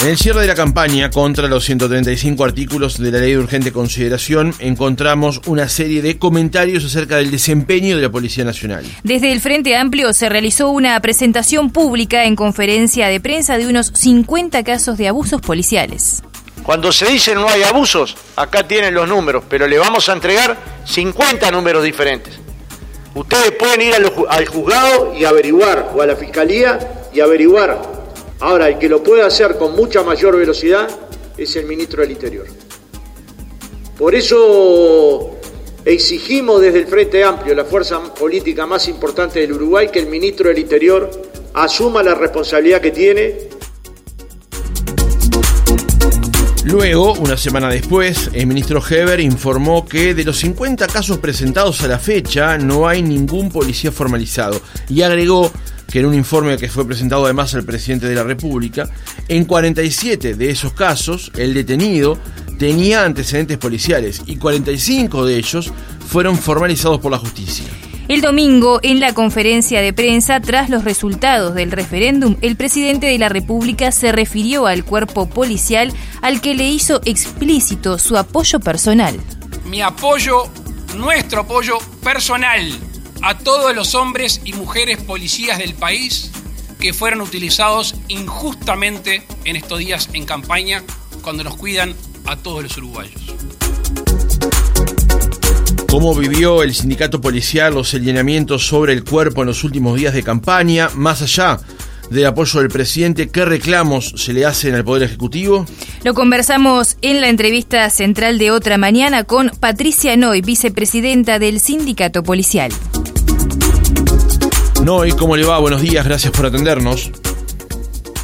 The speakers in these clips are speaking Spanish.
En el cierre de la campaña contra los 135 artículos de la Ley de Urgente Consideración encontramos una serie de comentarios acerca del desempeño de la Policía Nacional. Desde el Frente Amplio se realizó una presentación pública en conferencia de prensa de unos 50 casos de abusos policiales. Cuando se dice no hay abusos, acá tienen los números, pero le vamos a entregar 50 números diferentes. Ustedes pueden ir al juzgado y averiguar, o a la fiscalía y averiguar Ahora, el que lo puede hacer con mucha mayor velocidad es el ministro del Interior. Por eso exigimos desde el Frente Amplio, la fuerza política más importante del Uruguay, que el ministro del Interior asuma la responsabilidad que tiene. Luego, una semana después, el ministro Heber informó que de los 50 casos presentados a la fecha no hay ningún policía formalizado y agregó que en un informe que fue presentado además al presidente de la República, en 47 de esos casos el detenido tenía antecedentes policiales y 45 de ellos fueron formalizados por la justicia. El domingo, en la conferencia de prensa, tras los resultados del referéndum, el presidente de la República se refirió al cuerpo policial al que le hizo explícito su apoyo personal. Mi apoyo, nuestro apoyo personal a todos los hombres y mujeres policías del país que fueron utilizados injustamente en estos días en campaña cuando nos cuidan a todos los uruguayos. ¿Cómo vivió el sindicato policial los señalamientos sobre el cuerpo en los últimos días de campaña, más allá del apoyo del presidente, ¿qué reclamos se le hacen al Poder Ejecutivo? Lo conversamos en la entrevista central de otra mañana con Patricia Noy, vicepresidenta del sindicato policial. Noy, ¿cómo le va? Buenos días, gracias por atendernos.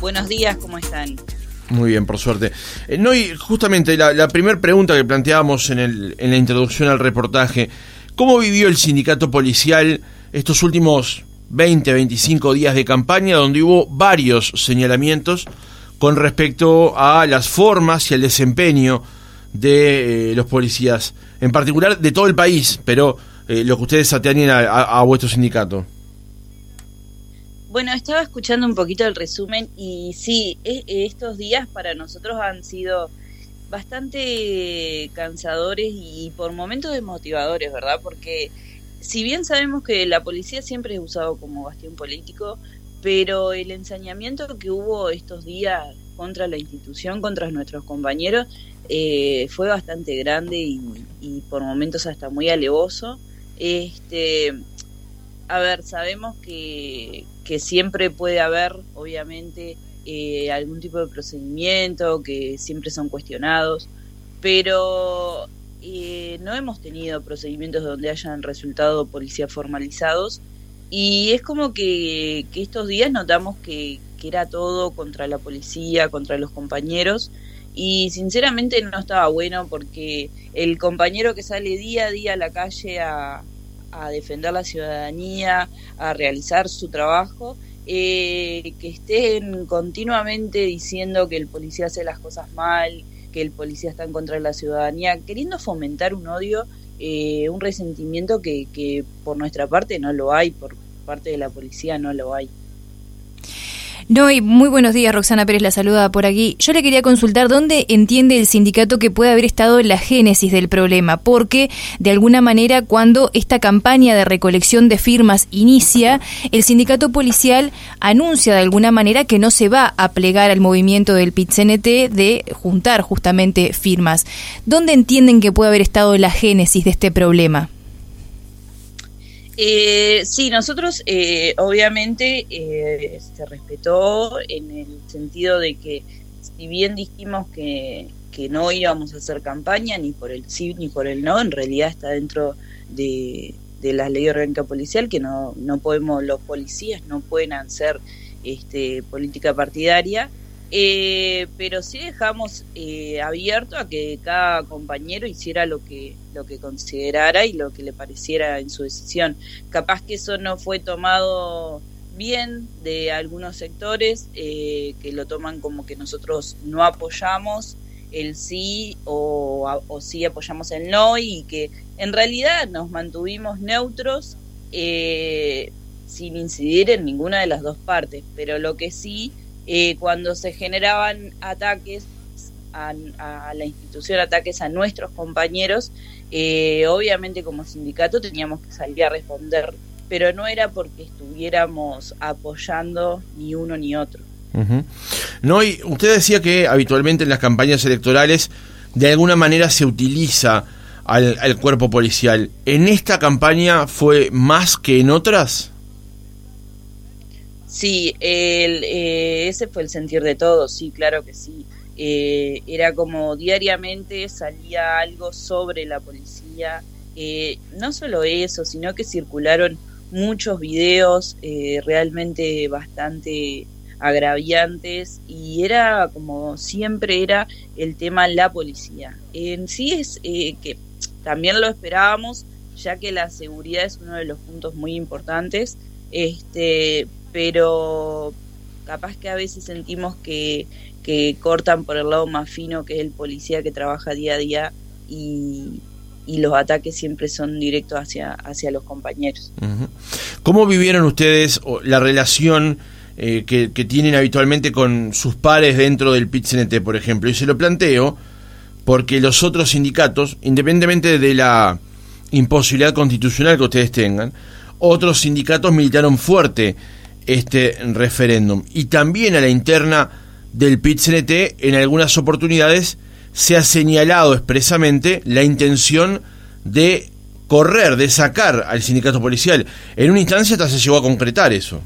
Buenos días, ¿cómo están? Muy bien, por suerte. Eh, Noy, justamente la, primera pregunta que planteábamos en, el, en la introducción al reportaje, ¿cómo vivió el sindicato policial estos últimos 20, 25 días de campaña donde hubo varios señalamientos con respecto a las formas y el desempeño de eh, los policías, en particular de todo el país, pero eh, lo que ustedes atañen a vuestro sindicato? Bueno, estaba escuchando un poquito el resumen y sí, estos días para nosotros han sido bastante cansadores y por momentos desmotivadores, ¿verdad? Porque si bien sabemos que la policía siempre es usado como bastión político, pero el ensañamiento que hubo estos días contra la institución, contra nuestros compañeros, eh, fue bastante grande y, por momentos hasta muy alevoso. Este, a ver, sabemos que, que siempre puede haber, obviamente, eh, algún tipo de procedimiento, que siempre son cuestionados, pero eh, no hemos tenido procedimientos donde hayan resultado policías formalizados y es como que, que estos días notamos que, que, era todo contra la policía, contra los compañeros y sinceramente no estaba bueno porque el compañero que sale día a día a la calle a, a defender la ciudadanía, a realizar su trabajo, eh, que estén continuamente diciendo que el policía hace las cosas mal, que el policía está en contra de la ciudadanía, queriendo fomentar un odio, eh, un resentimiento que, que por nuestra parte no lo hay, por parte de la policía no lo hay. No, y muy buenos días, Roxana Pérez la saluda por aquí. Yo le quería consultar dónde entiende el sindicato que puede haber estado la génesis del problema, porque de alguna manera cuando esta campaña de recolección de firmas inicia, el sindicato policial anuncia de alguna manera que no se va a plegar al movimiento del pit de juntar justamente firmas. ¿Dónde entienden que puede haber estado la génesis de este problema? Eh, sí, nosotros eh, obviamente eh, se respetó en el sentido de que si bien dijimos que, que no íbamos a hacer campaña ni por el sí ni por el no, en realidad está dentro de, de la ley orgánica policial que no, no podemos, los policías no pueden hacer este, política partidaria eh, pero sí dejamos eh, abierto a que cada compañero hiciera lo que lo que considerara y lo que le pareciera en su decisión. Capaz que eso no fue tomado bien de algunos sectores eh, que lo toman como que nosotros no apoyamos el sí o, o sí apoyamos el no y que en realidad nos mantuvimos neutros sin incidir en ninguna de las dos partes, pero lo que sí Eh, cuando se generaban ataques a, la institución, ataques a nuestros compañeros, eh, obviamente como sindicato teníamos que salir a responder, pero no era porque estuviéramos apoyando ni uno ni otro. No, y usted decía que habitualmente en las campañas electorales de alguna manera se utiliza al, cuerpo policial. ¿En esta campaña fue más que en otras? Sí, eh, ese fue el sentir de todos, sí, claro que sí. Eh, era como diariamente salía algo sobre la policía. Eh, no solo eso, sino que circularon muchos videos realmente bastante agraviantes y era como siempre era el tema la policía. En sí es que también lo esperábamos, ya que la seguridad es uno de los puntos muy importantes, este, pero capaz que a veces sentimos que, que cortan por el lado más fino, que es el policía que trabaja día a día y, los ataques siempre son directos hacia, hacia los compañeros. ¿Cómo vivieron ustedes la relación eh, que, que, tienen habitualmente con sus pares dentro del pit por ejemplo? Y se lo planteo porque los otros sindicatos, independientemente de la imposibilidad constitucional que ustedes tengan, otros sindicatos militaron fuerte este referéndum. Y también a la interna del PIT-CNT, en algunas oportunidades, se ha señalado expresamente la intención de correr, de sacar al sindicato policial. En una instancia hasta se llegó a concretar eso.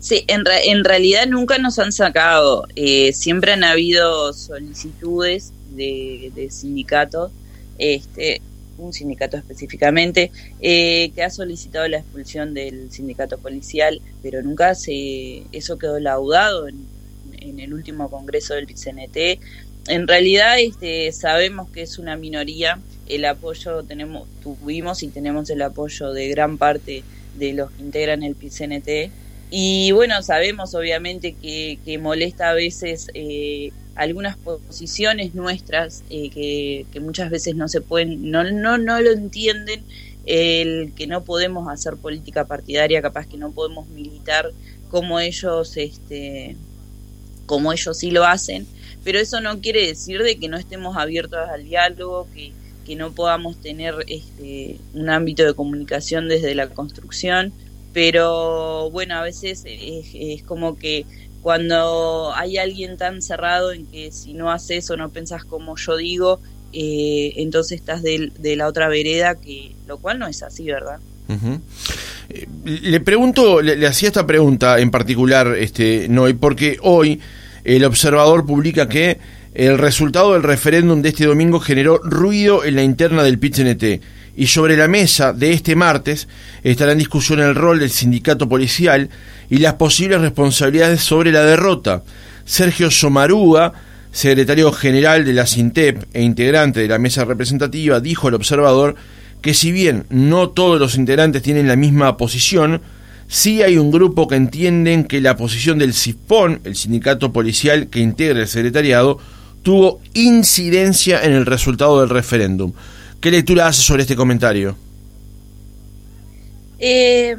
Sí, en, en realidad nunca nos han sacado. Eh, siempre han habido solicitudes de, de sindicatos, este, un sindicato específicamente, eh, que ha solicitado la expulsión del sindicato policial, pero nunca se eso quedó laudado en, en el último congreso del CNT. En realidad este, sabemos que es una minoría, el apoyo tenemos, tuvimos y tenemos el apoyo de gran parte de los que integran el PCNT y bueno, sabemos obviamente que, molesta a veces eh, algunas posiciones nuestras eh, que, que, muchas veces no se pueden, no, no, no lo entienden, el que no podemos hacer política partidaria, capaz que no podemos militar como ellos, este, como ellos sí lo hacen, pero eso no quiere decir de que no estemos abiertos al diálogo, que, que no podamos tener este, un ámbito de comunicación desde la construcción pero bueno, a veces es, como que cuando hay alguien tan cerrado en que si no haces o no pensás como yo digo, eh, entonces estás de, la otra vereda, que lo cual no es así, ¿verdad? Eh, le pregunto, le, hacía esta pregunta en particular, este, Noy, porque hoy el observador publica que el resultado del referéndum de este domingo generó ruido en la interna del pit y sobre la mesa de este martes estará en discusión el rol del sindicato policial y las posibles responsabilidades sobre la derrota. Sergio Somarúa, secretario general de la SINTEP e integrante de la mesa representativa, dijo al observador que si bien no todos los integrantes tienen la misma posición, sí hay un grupo que entienden que la posición del CISPON, el sindicato policial que integra el secretariado, tuvo incidencia en el resultado del referéndum. ¿Qué lectura hace sobre este comentario? Eh,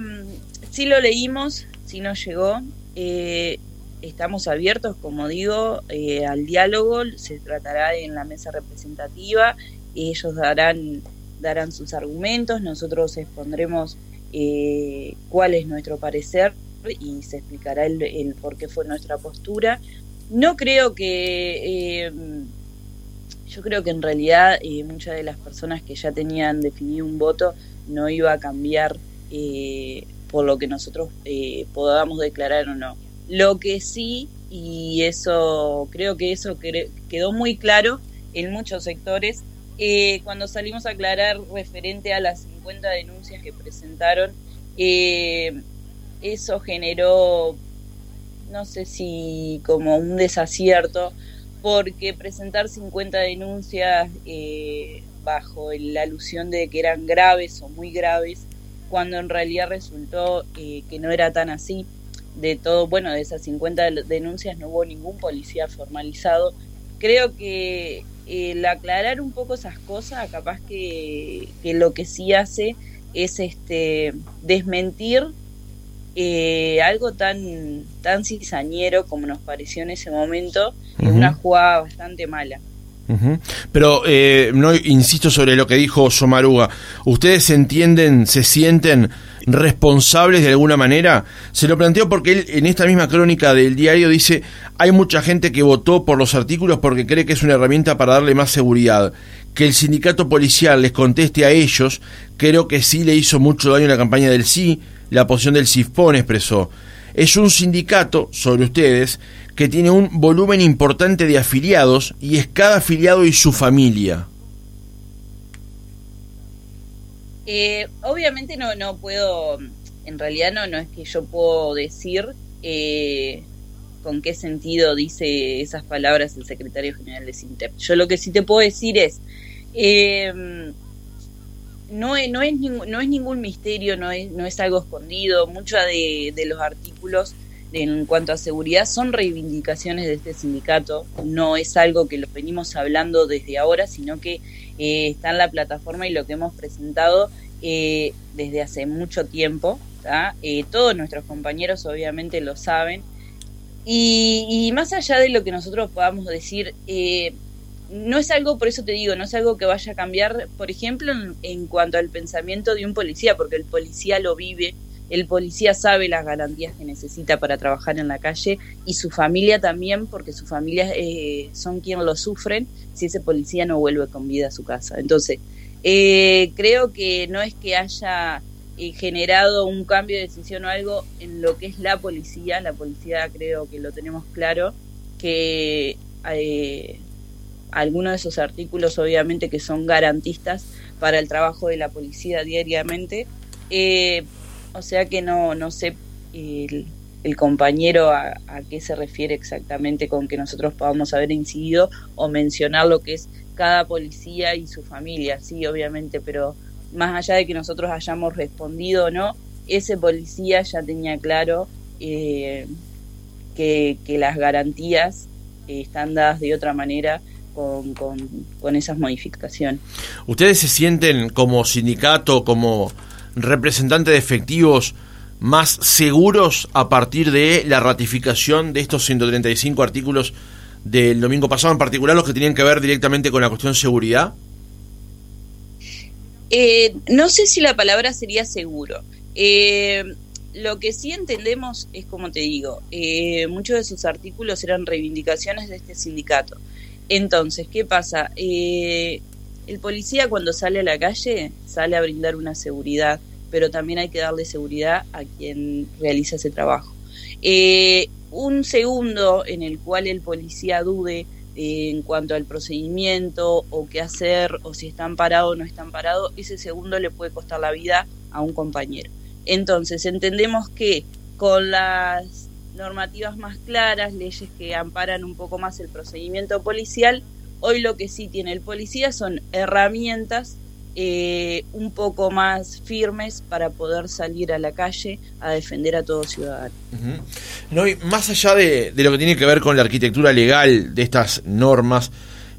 sí lo leímos, sí nos llegó. Eh, estamos abiertos, como digo, eh, al diálogo. Se tratará en la mesa representativa. Ellos darán, darán sus argumentos. Nosotros expondremos eh, cuál es nuestro parecer y se explicará el, el por qué fue nuestra postura. No creo que yo creo que en realidad eh, muchas de las personas que ya tenían definido un voto no iba a cambiar eh, por lo que nosotros eh, podamos declarar o no. Lo que sí, y eso creo que eso quedó muy claro en muchos sectores, eh, cuando salimos a aclarar referente a las 50 denuncias que presentaron, eso generó, no sé si como un desacierto, porque presentar 50 denuncias eh, bajo la alusión de que eran graves o muy graves, cuando en realidad resultó eh, que no era tan así. De todo, bueno, de esas 50 denuncias no hubo ningún policía formalizado. Creo que el aclarar un poco esas cosas, capaz que, que lo que sí hace es este desmentir eh, algo tan, tan cizañero como nos pareció en ese momento, una jugada bastante mala. Pero eh, no insisto sobre lo que dijo Somaruga. ¿Ustedes entienden, se sienten responsables de alguna manera? Se lo planteo porque él en esta misma crónica del diario dice, hay mucha gente que votó por los artículos porque cree que es una herramienta para darle más seguridad. Que el sindicato policial les conteste a ellos, creo que sí le hizo mucho daño la campaña del sí, la posición del CIFPON expresó. Es un sindicato, sobre ustedes, que tiene un volumen importante de afiliados y es cada afiliado y su familia. Eh, obviamente no, no puedo, en realidad no, no es que yo puedo decir eh, con qué sentido dice esas palabras el secretario general de Sintep. Yo lo que sí te puedo decir es, eh, no, es, no, es no es ningún misterio, no es, no es algo escondido, muchos de, los artículos en cuanto a seguridad son reivindicaciones de este sindicato, no es algo que lo venimos hablando desde ahora, sino que eh, está en la plataforma y lo que hemos presentado eh, desde hace mucho tiempo. Eh, todos nuestros compañeros obviamente lo saben. Y, más allá de lo que nosotros podamos decir, no es algo, por eso te digo, no es algo que vaya a cambiar, por ejemplo, en cuanto al pensamiento de un policía, porque el policía lo vive el policía sabe las garantías que necesita para trabajar en la calle y su familia también, porque su familia eh, son quienes lo sufren si ese policía no vuelve con vida a su casa. Entonces, eh, creo que no es que haya eh, generado un cambio de decisión o algo en lo que es la policía, la policía creo que lo tenemos claro, que algunos de esos artículos obviamente que son garantistas para el trabajo de la policía diariamente, eh, o sea que no, no sé el, compañero a, qué se refiere exactamente con que nosotros podamos haber incidido o mencionar lo que es cada policía y su familia, sí, obviamente, pero más allá de que nosotros hayamos respondido o no, ese policía ya tenía claro eh, que, las garantías eh, están dadas de otra manera con, con, con, esas modificaciones. ¿Ustedes se sienten como sindicato, como representante de efectivos más seguros a partir de la ratificación de estos 135 artículos del domingo pasado, en particular los que tenían que ver directamente con la cuestión seguridad? Eh, no sé si la palabra sería seguro. Eh, lo que sí entendemos es, como te digo, eh, muchos de sus artículos eran reivindicaciones de este sindicato. Entonces, ¿qué pasa? el policía cuando sale a la calle sale a brindar una seguridad, pero también hay que darle seguridad a quien realiza ese trabajo. Eh, un segundo en el cual el policía dude eh, en cuanto al procedimiento o qué hacer o si están parados o no están parados, ese segundo le puede costar la vida a un compañero. Entonces, entendemos que con las normativas más claras, leyes que amparan un poco más el procedimiento policial, Hoy lo que sí tiene el policía son herramientas eh, un poco más firmes para poder salir a la calle a defender a todo ciudadano. no, y más allá de, lo que tiene que ver con la arquitectura legal de estas normas,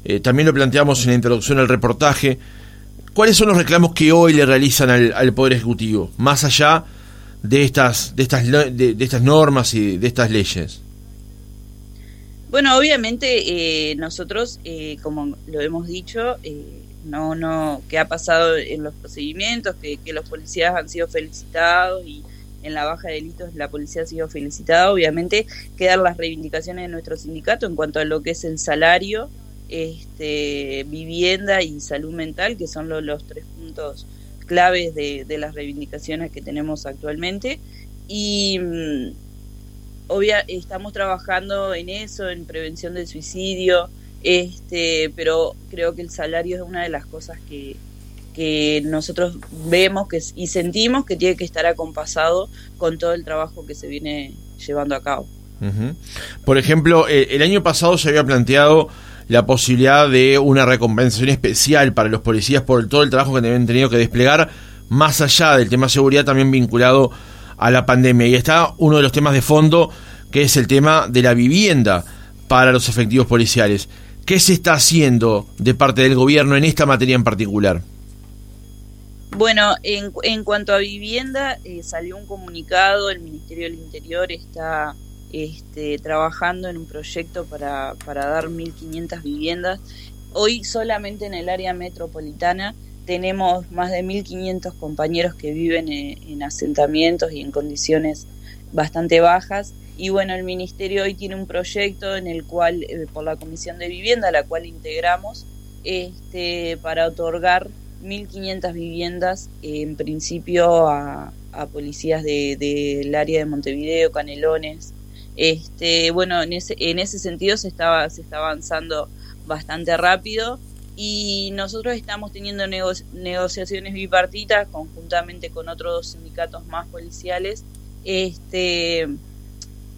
eh, también lo planteamos en la introducción al reportaje, ¿cuáles son los reclamos que hoy le realizan al, Poder Ejecutivo, más allá estas, de estas, de estas normas y de estas leyes? Bueno, obviamente eh, nosotros, eh, como lo hemos dicho, eh, no, no, que ha pasado en los procedimientos, que, los policías han sido felicitados y en la baja de delitos la policía ha sido felicitada. Obviamente quedan las reivindicaciones de nuestro sindicato en cuanto a lo que es el salario, este, vivienda y salud mental, que son los tres puntos claves de, de las reivindicaciones que tenemos actualmente. Y mm, obvia, estamos trabajando en eso, en prevención del suicidio, este, pero creo que el salario es una de las cosas que, que nosotros vemos que, y sentimos que tiene que estar acompasado con todo el trabajo que se viene llevando a cabo. Por ejemplo, eh, el año pasado se había planteado la posibilidad de una recompensación especial para los policías por todo el trabajo que habían tenido que desplegar, más allá del tema seguridad, también vinculado a la pandemia. Y está uno de los temas de fondo, que es el tema de la vivienda para los efectivos policiales. ¿Qué se está haciendo de parte del gobierno en esta materia en particular? Bueno, en, en cuanto a vivienda, eh, salió un comunicado, el Ministerio del Interior está este, trabajando en un proyecto para, para dar 1.500 viviendas. Hoy solamente en el área metropolitana tenemos más de 1.500 compañeros que viven en, asentamientos y en condiciones bastante bajas. Y bueno, el Ministerio hoy tiene un proyecto en el cual, eh, por la Comisión de Vivienda, la cual integramos, este, para otorgar 1.500 viviendas, en principio a, policías del área de Montevideo, Canelones. Este, bueno, en ese, en ese sentido se, estaba, se está avanzando bastante rápido y nosotros estamos teniendo negociaciones bipartitas conjuntamente con otros sindicatos más policiales este,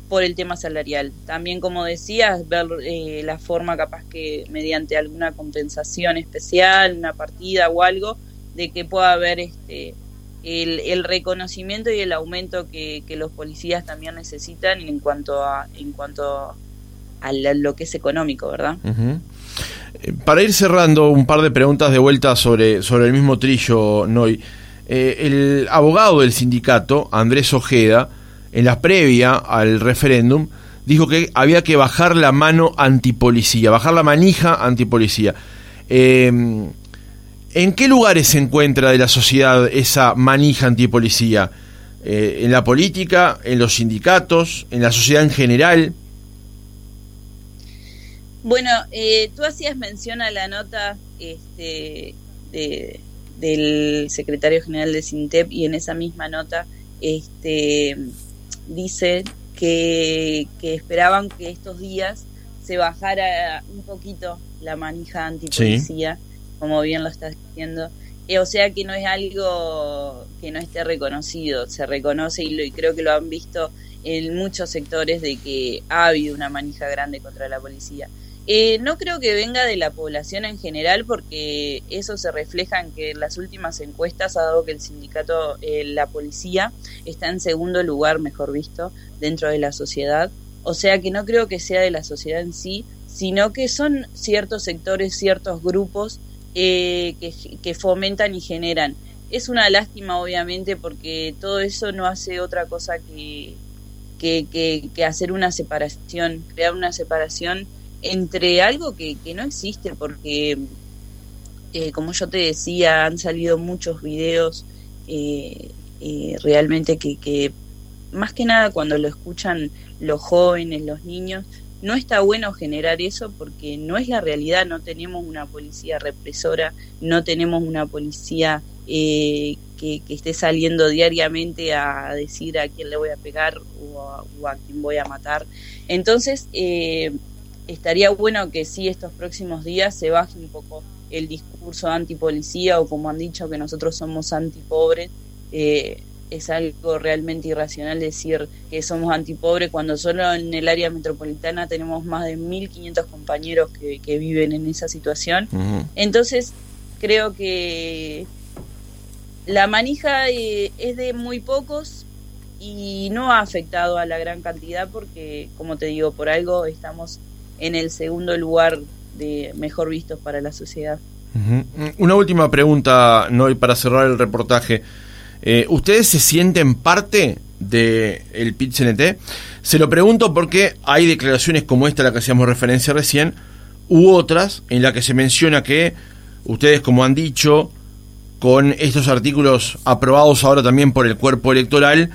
por el tema salarial. También, como decías, ver eh, la forma capaz que mediante alguna compensación especial, una partida o algo, de que pueda haber este, el, reconocimiento y el aumento que, los policías también necesitan en cuanto a, en cuanto a lo que es económico, ¿verdad? Eh, para ir cerrando, un par de preguntas de vuelta sobre, sobre el mismo trillo, Noy. Eh, el abogado del sindicato, Andrés Ojeda, en la previa al referéndum, dijo que había que bajar la mano antipolicía, bajar la manija antipolicía. Eh, ¿En qué lugares se encuentra de la sociedad esa manija antipolicía? Eh, ¿En la política, en los sindicatos, en la sociedad en general? Bueno, eh, tú hacías mención a la nota este, del secretario general de Sintep y en esa misma nota este, dice que, esperaban que estos días se bajara un poquito la manija antipolicía, como bien lo estás diciendo. Eh, o sea que no es algo que no esté reconocido, se reconoce y, lo, y creo que lo han visto en muchos sectores de que ha habido una manija grande contra la policía. Eh, no creo que venga de la población en general porque eso se refleja en que en las últimas encuestas ha dado que el sindicato, eh, la policía, está en segundo lugar, mejor visto, dentro de la sociedad. O sea que no creo que sea de la sociedad en sí, sino que son ciertos sectores, ciertos grupos eh, que, fomentan y generan. Es una lástima, obviamente, porque todo eso no hace otra cosa que, que, que hacer una separación, crear una separación entre algo que, que no existe, porque eh, como yo te decía, han salido muchos videos eh, eh, realmente que, que, más que nada cuando lo escuchan los jóvenes, los niños, no está bueno generar eso porque no es la realidad, no tenemos una policía represora, no tenemos una policía que, que, esté saliendo diariamente a decir a quién le voy a pegar o a, o a quién voy a matar. Entonces, eh, estaría bueno que sí estos próximos días se baje un poco el discurso antipolicía o como han dicho que nosotros somos antipobres. Eh, es algo realmente irracional decir que somos antipobres cuando solo en el área metropolitana tenemos más de 1.500 compañeros que, viven en esa situación. Entonces, creo que la manija eh, es de muy pocos y no ha afectado a la gran cantidad porque, como te digo, por algo estamos en el segundo lugar de mejor vistos para la sociedad. Una última pregunta, Noy, para cerrar el reportaje. Eh, ¿Ustedes se sienten parte del el PIT-CNT? Se lo pregunto porque hay declaraciones como esta a la que hacíamos referencia recién, u otras en la que se menciona que ustedes, como han dicho, con estos artículos aprobados ahora también por el cuerpo electoral,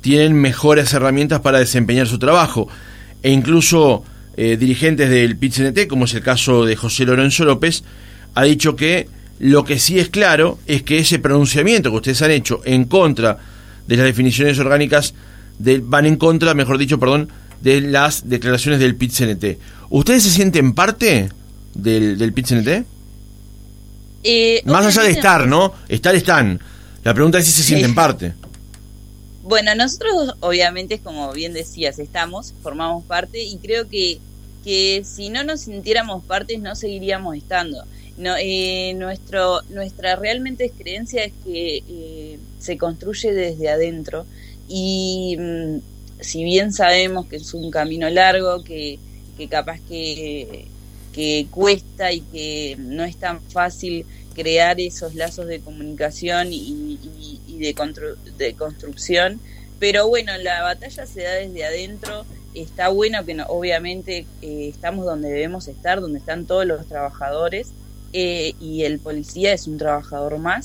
tienen mejores herramientas para desempeñar su trabajo. E incluso eh, dirigentes del pit como es el caso de José Lorenzo López, ha dicho que lo que sí es claro es que ese pronunciamiento que ustedes han hecho en contra de las definiciones orgánicas van en contra, mejor dicho, perdón, de las declaraciones del pit ¿Ustedes se sienten parte del, del pit eh, Más allá de estar, ¿no? Estar están. La pregunta es si se sienten parte. Bueno, nosotros obviamente, como bien decías, estamos, formamos parte y creo que, que si no nos sintiéramos partes no seguiríamos estando. No, eh, nuestro, nuestra realmente creencia es que eh, se construye desde adentro y mm, si bien sabemos que es un camino largo, que, que capaz que, que cuesta y que no es tan fácil crear esos lazos de comunicación y, de, de construcción. Pero bueno, la batalla se da desde adentro. Está bueno que no, obviamente eh, estamos donde debemos estar, donde están todos los trabajadores eh, y el policía es un trabajador más.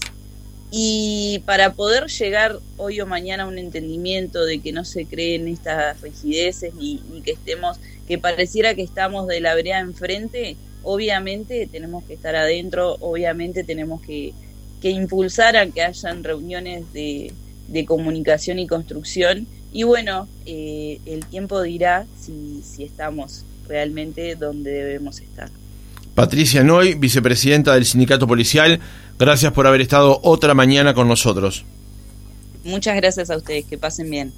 Y para poder llegar hoy o mañana a un entendimiento de que no se creen estas rigideces ni, que estemos, que pareciera que estamos de la brea enfrente, obviamente tenemos que estar adentro, obviamente tenemos que, impulsar a que hayan reuniones de, comunicación y construcción. Y bueno, eh, el tiempo dirá si, si estamos realmente donde debemos estar. Patricia Noy, vicepresidenta del Sindicato Policial, gracias por haber estado otra mañana con nosotros. Muchas gracias a ustedes, que pasen bien.